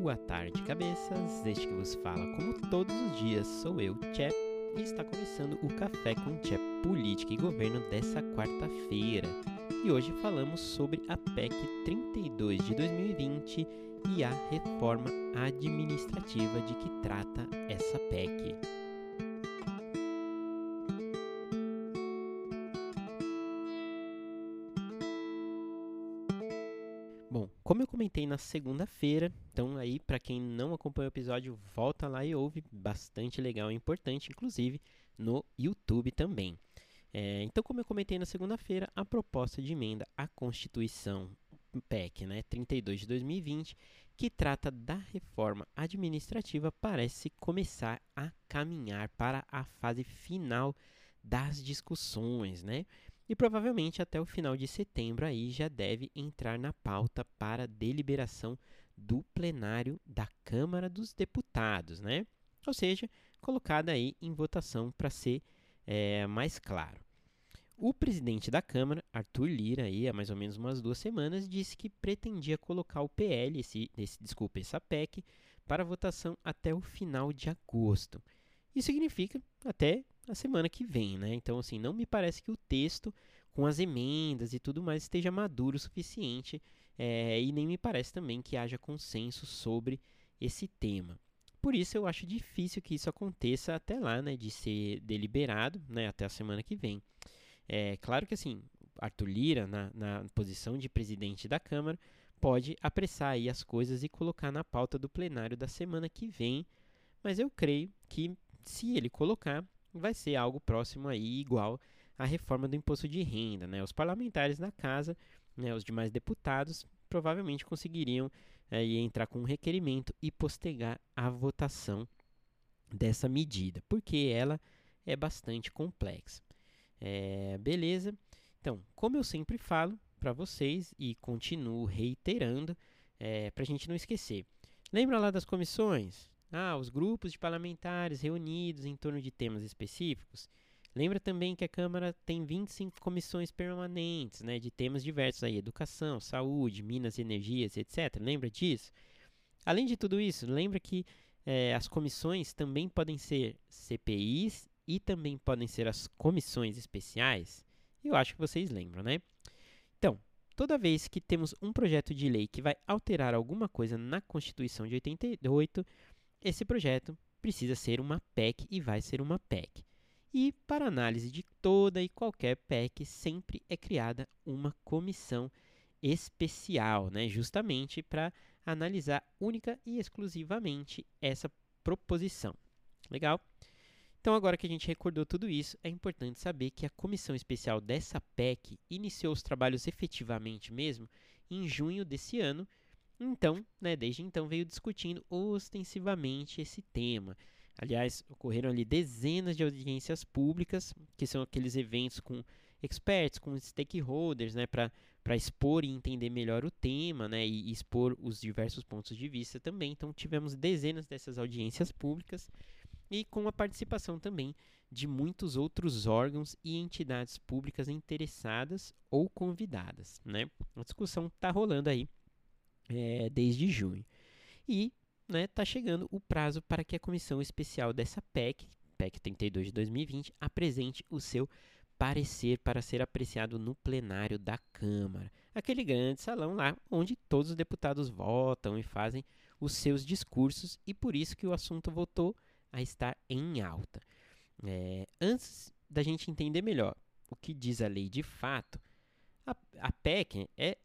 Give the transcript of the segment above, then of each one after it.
Boa tarde, cabeças! Este que vos fala, como todos os dias, sou eu, Tchê, e está começando o Café com Tchê Política e Governo dessa quarta-feira. E hoje falamos sobre a PEC 32 de 2020 e a reforma administrativa de que trata essa PEC. Comentei na segunda-feira, então aí para quem não acompanhou o episódio, volta lá e ouve, bastante legal e importante, inclusive no YouTube também. É, então, como eu comentei na segunda-feira, a proposta de emenda à Constituição PEC né, 32 de 2020, que trata da reforma administrativa, parece começar a caminhar para a fase final das discussões, né? E provavelmente até o final de setembro aí já deve entrar na pauta para deliberação do plenário da Câmara dos Deputados, né? Ou seja, colocada aí em votação para ser é, mais claro. O presidente da Câmara, Arthur Lira, aí, há mais ou menos umas duas semanas, disse que pretendia colocar o PL, esse, esse, desculpa, essa PEC, para votação até o final de agosto. Isso significa até a semana que vem, né? Então, assim, não me parece que o texto, com as emendas e tudo mais, esteja maduro o suficiente é, e nem me parece também que haja consenso sobre esse tema. Por isso, eu acho difícil que isso aconteça até lá, né? De ser deliberado, né? Até a semana que vem. É claro que, assim, Arthur Lira, na, na posição de presidente da Câmara, pode apressar aí as coisas e colocar na pauta do plenário da semana que vem, mas eu creio que se ele colocar, vai ser algo próximo aí igual à reforma do imposto de renda, né? Os parlamentares na casa, né, os demais deputados provavelmente conseguiriam aí entrar com um requerimento e postergar a votação dessa medida, porque ela é bastante complexa. É, beleza? Então, como eu sempre falo para vocês e continuo reiterando, é, para a gente não esquecer. Lembra lá das comissões? Ah, os grupos de parlamentares reunidos em torno de temas específicos. Lembra também que a Câmara tem 25 comissões permanentes, né, de temas diversos aí, educação, saúde, minas energias, etc. Lembra disso? Além de tudo isso, lembra que eh, as comissões também podem ser CPIs e também podem ser as comissões especiais? Eu acho que vocês lembram, né? Então, toda vez que temos um projeto de lei que vai alterar alguma coisa na Constituição de 88, esse projeto precisa ser uma PEC e vai ser uma PEC. E para análise de toda e qualquer PEC, sempre é criada uma comissão especial, né? justamente para analisar única e exclusivamente essa proposição. Legal? Então, agora que a gente recordou tudo isso, é importante saber que a comissão especial dessa PEC iniciou os trabalhos efetivamente mesmo em junho desse ano então, né, desde então veio discutindo ostensivamente esse tema. Aliás, ocorreram ali dezenas de audiências públicas, que são aqueles eventos com experts, com stakeholders, né, para expor e entender melhor o tema, né, e, expor os diversos pontos de vista também. Então, tivemos dezenas dessas audiências públicas e com a participação também de muitos outros órgãos e entidades públicas interessadas ou convidadas, né. A discussão está rolando aí é, desde junho. E está né, tá chegando o prazo para que a comissão especial dessa PEC, PEC 32 de 2020, apresente o seu parecer para ser apreciado no plenário da Câmara. Aquele grande salão lá onde todos os deputados votam e fazem os seus discursos e por isso que o assunto voltou a estar em alta. É, antes da gente entender melhor o que diz a lei de fato, a, a PEC é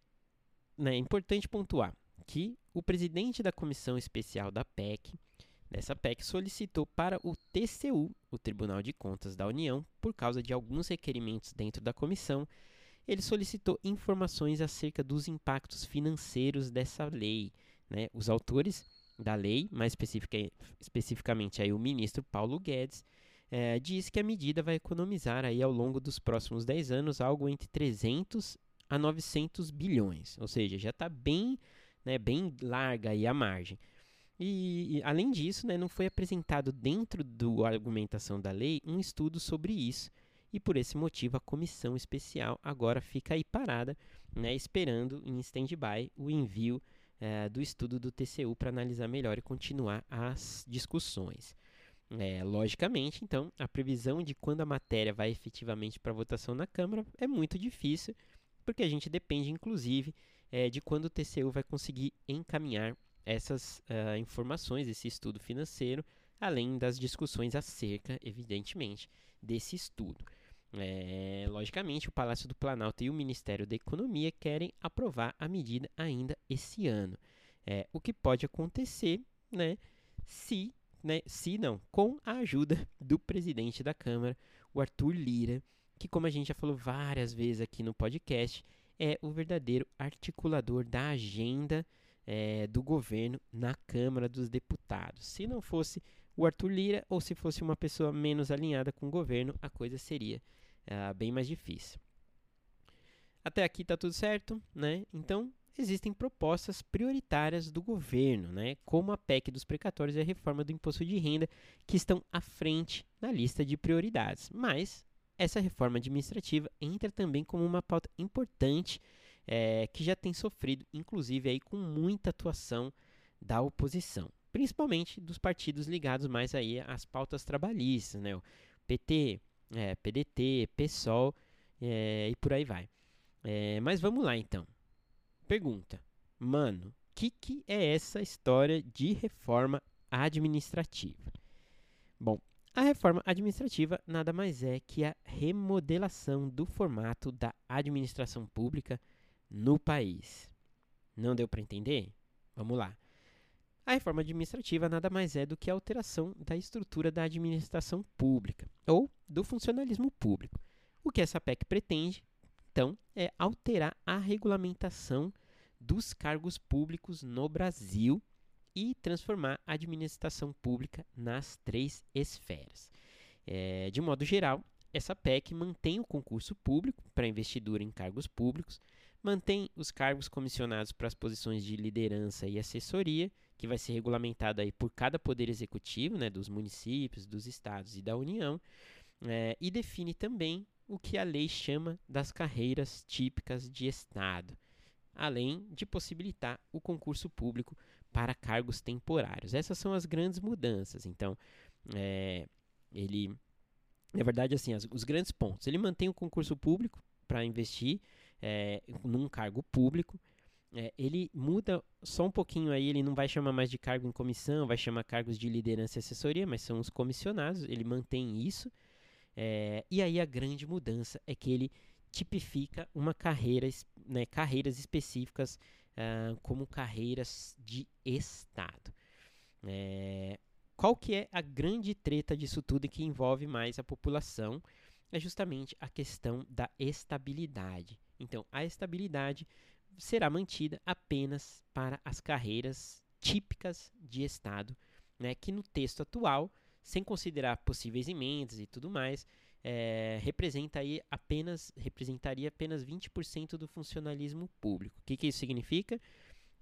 né, é importante pontuar que o presidente da comissão especial da PEC, dessa PEC, solicitou para o TCU, o Tribunal de Contas da União, por causa de alguns requerimentos dentro da comissão, ele solicitou informações acerca dos impactos financeiros dessa lei. Né? Os autores da lei, mais especifica, especificamente aí o ministro Paulo Guedes, é, diz que a medida vai economizar aí ao longo dos próximos 10 anos algo entre 300 a 900 bilhões, ou seja, já está bem, né, bem larga aí a margem. E, e, além disso, né, não foi apresentado dentro da argumentação da lei um estudo sobre isso. E por esse motivo a comissão especial agora fica aí parada, né, esperando em stand-by o envio é, do estudo do TCU para analisar melhor e continuar as discussões. É, logicamente, então, a previsão de quando a matéria vai efetivamente para votação na Câmara é muito difícil, porque a gente depende, inclusive, é, de quando o TCU vai conseguir encaminhar essas uh, informações, esse estudo financeiro, além das discussões acerca, evidentemente, desse estudo. É, logicamente, o Palácio do Planalto e o Ministério da Economia querem aprovar a medida ainda esse ano. É, o que pode acontecer, né, se né, se não, com a ajuda do presidente da Câmara, o Arthur Lira, que, como a gente já falou várias vezes aqui no podcast, é o verdadeiro articulador da agenda é, do governo na Câmara dos Deputados. Se não fosse o Arthur Lira, ou se fosse uma pessoa menos alinhada com o governo, a coisa seria uh, bem mais difícil. Até aqui está tudo certo, né? Então, existem propostas prioritárias do governo, né, como a PEC dos precatórios e a reforma do imposto de renda, que estão à frente na lista de prioridades. Mas essa reforma administrativa entra também como uma pauta importante é, que já tem sofrido, inclusive, aí, com muita atuação da oposição, principalmente dos partidos ligados mais aí às pautas trabalhistas, né, o PT, é, PDT, PSOL é, e por aí vai. É, mas vamos lá então. Pergunta, mano, o que, que é essa história de reforma administrativa? Bom, a reforma administrativa nada mais é que a remodelação do formato da administração pública no país. Não deu para entender? Vamos lá. A reforma administrativa nada mais é do que a alteração da estrutura da administração pública ou do funcionalismo público. O que essa PEC pretende então, é alterar a regulamentação dos cargos públicos no Brasil e transformar a administração pública nas três esferas. É, de modo geral, essa PEC mantém o concurso público para investidura em cargos públicos, mantém os cargos comissionados para as posições de liderança e assessoria, que vai ser regulamentado aí por cada poder executivo, né, dos municípios, dos estados e da União, é, e define também o que a lei chama das carreiras típicas de Estado, além de possibilitar o concurso público para cargos temporários. Essas são as grandes mudanças. Então, é, ele, na verdade, assim, as, os grandes pontos. Ele mantém o concurso público para investir é, num cargo público. É, ele muda só um pouquinho aí, ele não vai chamar mais de cargo em comissão, vai chamar cargos de liderança e assessoria, mas são os comissionados, ele mantém isso. É, e aí a grande mudança é que ele tipifica uma carreira, né, carreiras específicas uh, como carreiras de Estado. É, qual que é a grande treta disso tudo e que envolve mais a população? É justamente a questão da estabilidade. Então, a estabilidade será mantida apenas para as carreiras típicas de Estado, né, que no texto atual sem considerar possíveis emendas e tudo mais, é, representa aí apenas, representaria apenas 20% do funcionalismo público. O que, que isso significa?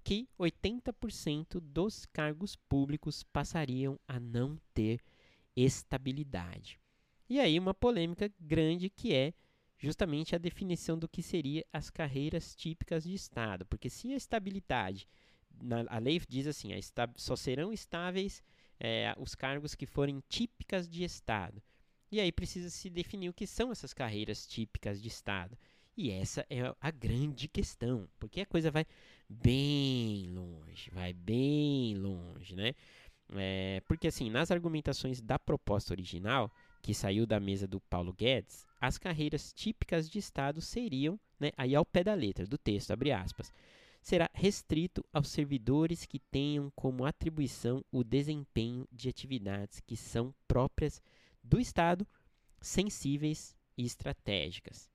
Que 80% dos cargos públicos passariam a não ter estabilidade. E aí uma polêmica grande que é justamente a definição do que seria as carreiras típicas de Estado, porque se a estabilidade, na, a lei diz assim, a esta, só serão estáveis é, os cargos que forem típicas de Estado. E aí precisa se definir o que são essas carreiras típicas de Estado. E essa é a grande questão, porque a coisa vai bem longe, vai bem longe, né? É, porque assim, nas argumentações da proposta original, que saiu da mesa do Paulo Guedes, as carreiras típicas de Estado seriam, né, aí ao pé da letra do texto, abre aspas, será restrito aos servidores que tenham como atribuição o desempenho de atividades que são próprias do Estado, sensíveis e estratégicas.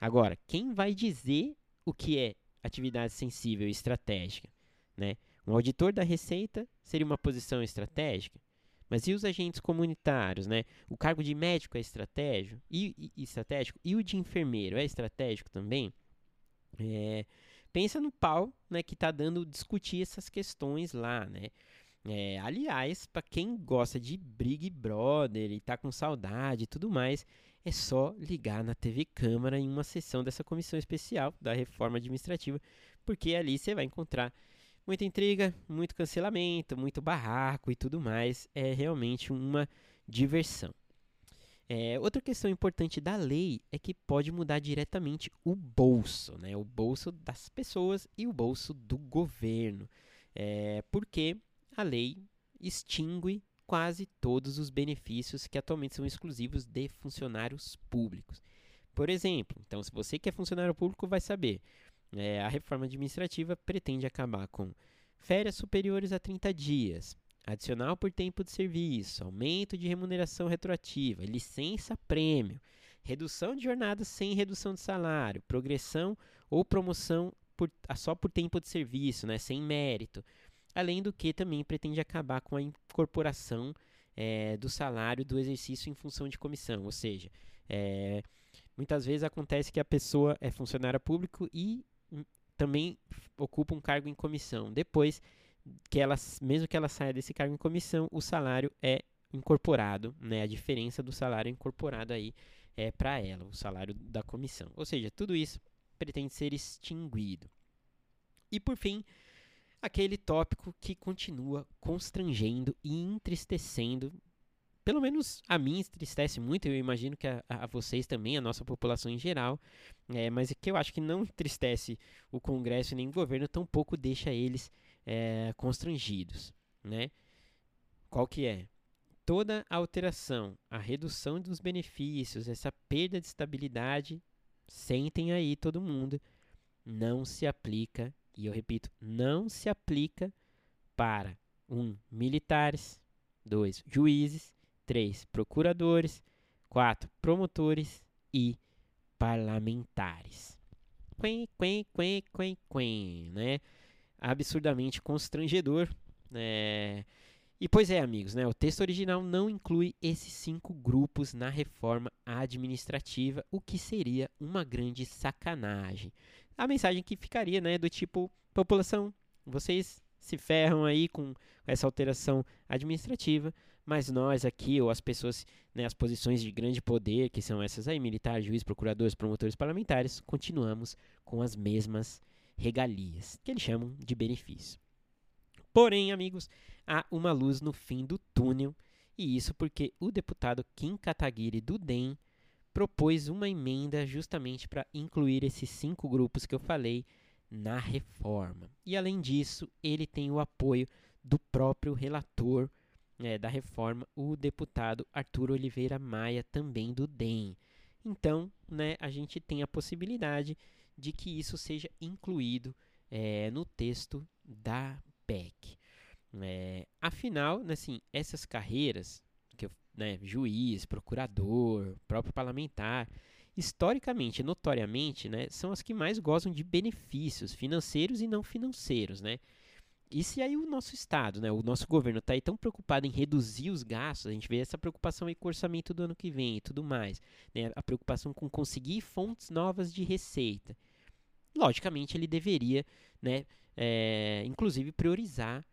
Agora, quem vai dizer o que é atividade sensível e estratégica? Né? Um auditor da Receita seria uma posição estratégica? Mas e os agentes comunitários, né? O cargo de médico é estratégico e, e estratégico e o de enfermeiro é estratégico também? É, pensa no pau né, que está dando discutir essas questões lá, né? É, aliás, para quem gosta de Big Brother e tá com saudade e tudo mais, é só ligar na TV Câmara em uma sessão dessa comissão especial da reforma administrativa, porque ali você vai encontrar muita intriga, muito cancelamento, muito barraco e tudo mais. É realmente uma diversão. É, outra questão importante da lei é que pode mudar diretamente o bolso, né? o bolso das pessoas e o bolso do governo, é, porque a lei extingue quase todos os benefícios que atualmente são exclusivos de funcionários públicos. Por exemplo, então, se você que é funcionário público vai saber, é, a reforma administrativa pretende acabar com férias superiores a 30 dias, adicional por tempo de serviço, aumento de remuneração retroativa, licença prêmio, redução de jornada sem redução de salário, progressão ou promoção por, só por tempo de serviço, né, sem mérito. Além do que também pretende acabar com a incorporação é, do salário do exercício em função de comissão, ou seja, é, muitas vezes acontece que a pessoa é funcionária público e hum, também ocupa um cargo em comissão. Depois que ela, mesmo que ela saia desse cargo em comissão, o salário é incorporado, né? A diferença do salário é incorporado aí é para ela, o salário da comissão. Ou seja, tudo isso pretende ser extinguido. E por fim, aquele tópico que continua constrangendo e entristecendo, pelo menos a mim entristece muito, eu imagino que a, a vocês também, a nossa população em geral, é, mas que eu acho que não entristece o Congresso nem o governo, tampouco deixa eles é, constrangidos, né? Qual que é? Toda alteração, a redução dos benefícios, essa perda de estabilidade, sentem aí todo mundo, não se aplica, e eu repito, não se aplica para um militares, dois juízes, três procuradores, quatro promotores e parlamentares. Quen, quen, quen, quen, quen, né? Absurdamente constrangedor. É... E pois é, amigos, né, o texto original não inclui esses cinco grupos na reforma administrativa, o que seria uma grande sacanagem. A mensagem que ficaria, né, do tipo, população, vocês se ferram aí com essa alteração administrativa, mas nós aqui, ou as pessoas, né, as posições de grande poder, que são essas aí, militares, juízes, procuradores, promotores parlamentares, continuamos com as mesmas regalias, que eles chamam de benefício. Porém, amigos, há uma luz no fim do túnel, e isso porque o deputado Kim Kataguiri do DEM propôs uma emenda justamente para incluir esses cinco grupos que eu falei na reforma. E além disso, ele tem o apoio do próprio relator é, da reforma, o deputado Arthur Oliveira Maia, também do DEM. Então, né, a gente tem a possibilidade de que isso seja incluído é, no texto da PEC. É, afinal, né, assim, essas carreiras, que eu, né, juiz, procurador, próprio parlamentar, historicamente, notoriamente, né, são as que mais gozam de benefícios financeiros e não financeiros, né? E se aí o nosso Estado, né, o nosso governo está aí tão preocupado em reduzir os gastos, a gente vê essa preocupação aí com o orçamento do ano que vem e tudo mais, né, a preocupação com conseguir fontes novas de receita logicamente ele deveria, né, é, inclusive priorizar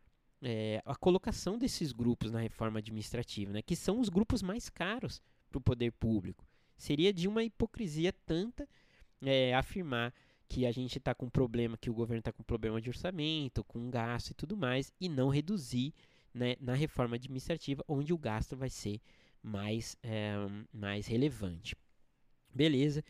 é, a colocação desses grupos na reforma administrativa, né, que são os grupos mais caros para o poder público. Seria de uma hipocrisia tanta é, afirmar que a gente está com problema, que o governo está com problema de orçamento, com gasto e tudo mais, e não reduzir né, na reforma administrativa, onde o gasto vai ser mais, mais relevante. Beleza.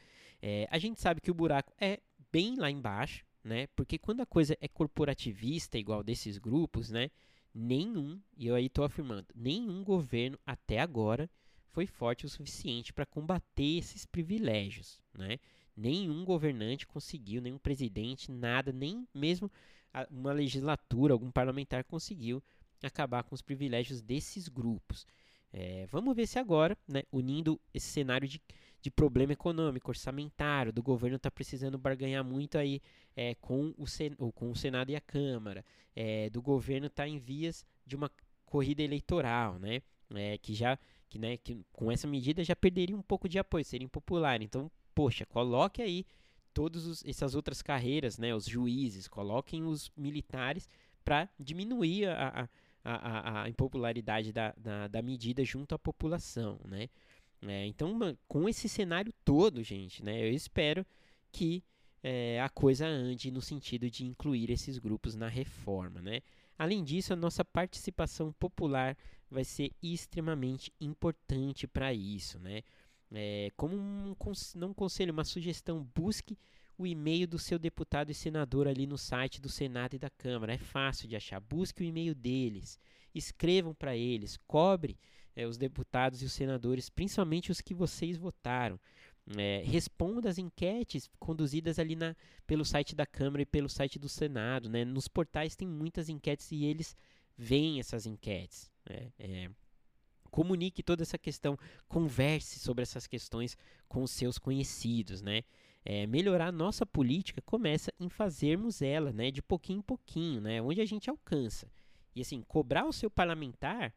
A gente sabe que o buraco é bem lá embaixo, né? Porque quando a coisa é corporativista, igual desses grupos, né? Nenhum, e eu aí estou afirmando, nenhum governo até agora foi forte o suficiente para combater esses privilégios, né? Nenhum governante conseguiu, nenhum presidente, nada, nem mesmo uma legislatura, algum parlamentar conseguiu acabar com os privilégios desses grupos. É, vamos ver se agora, né, unindo esse cenário de, de problema econômico, orçamentário, do governo está precisando barganhar muito aí é, com, o Sen com o Senado e a Câmara, é, do governo está em vias de uma corrida eleitoral, né, é, que já, que, né, que com essa medida já perderia um pouco de apoio, seria impopular. Então, poxa, coloque aí todas essas outras carreiras, né, os juízes, coloquem os militares para diminuir a, a a, a, impopularidade da, da, da, medida junto à população, né? É, então, com esse cenário todo, gente, né, eu espero que é, a coisa ande no sentido de incluir esses grupos na reforma. Né? Além disso, a nossa participação popular vai ser extremamente importante para isso. Né? É, como um, não um conselho, uma sugestão, busque o e-mail do seu deputado e senador ali no site do Senado e da Câmara. É fácil de achar. Busque o e-mail deles, escrevam para eles, cobre é, os deputados e os senadores, principalmente os que vocês votaram. É, responda as enquetes conduzidas ali na, pelo site da Câmara e pelo site do Senado. Né? Nos portais tem muitas enquetes e eles veem essas enquetes. Né? É, comunique toda essa questão, converse sobre essas questões com os seus conhecidos. Né? É, melhorar a nossa política começa em fazermos ela, né, de pouquinho em pouquinho, né, onde a gente alcança. E assim, cobrar o seu parlamentar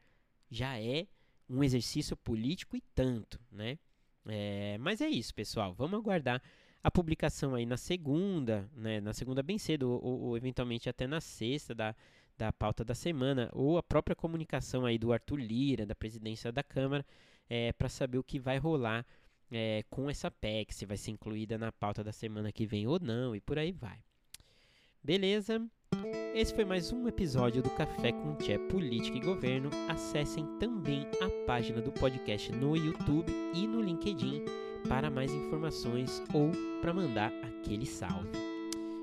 já é um exercício político e tanto, né? É, mas é isso, pessoal. Vamos aguardar a publicação aí na segunda, né? Na segunda bem cedo, ou, ou eventualmente até na sexta da, da pauta da semana, ou a própria comunicação aí do Arthur Lira, da presidência da Câmara, é, para saber o que vai rolar é, com essa PEC, se vai ser incluída na pauta da semana que vem ou não, e por aí vai. Beleza? Esse foi mais um episódio do Café com Tché Política e Governo. Acessem também a página do podcast no YouTube e no LinkedIn para mais informações ou para mandar aquele salve.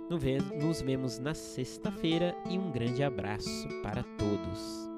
Nos vemos na sexta-feira e um grande abraço para todos.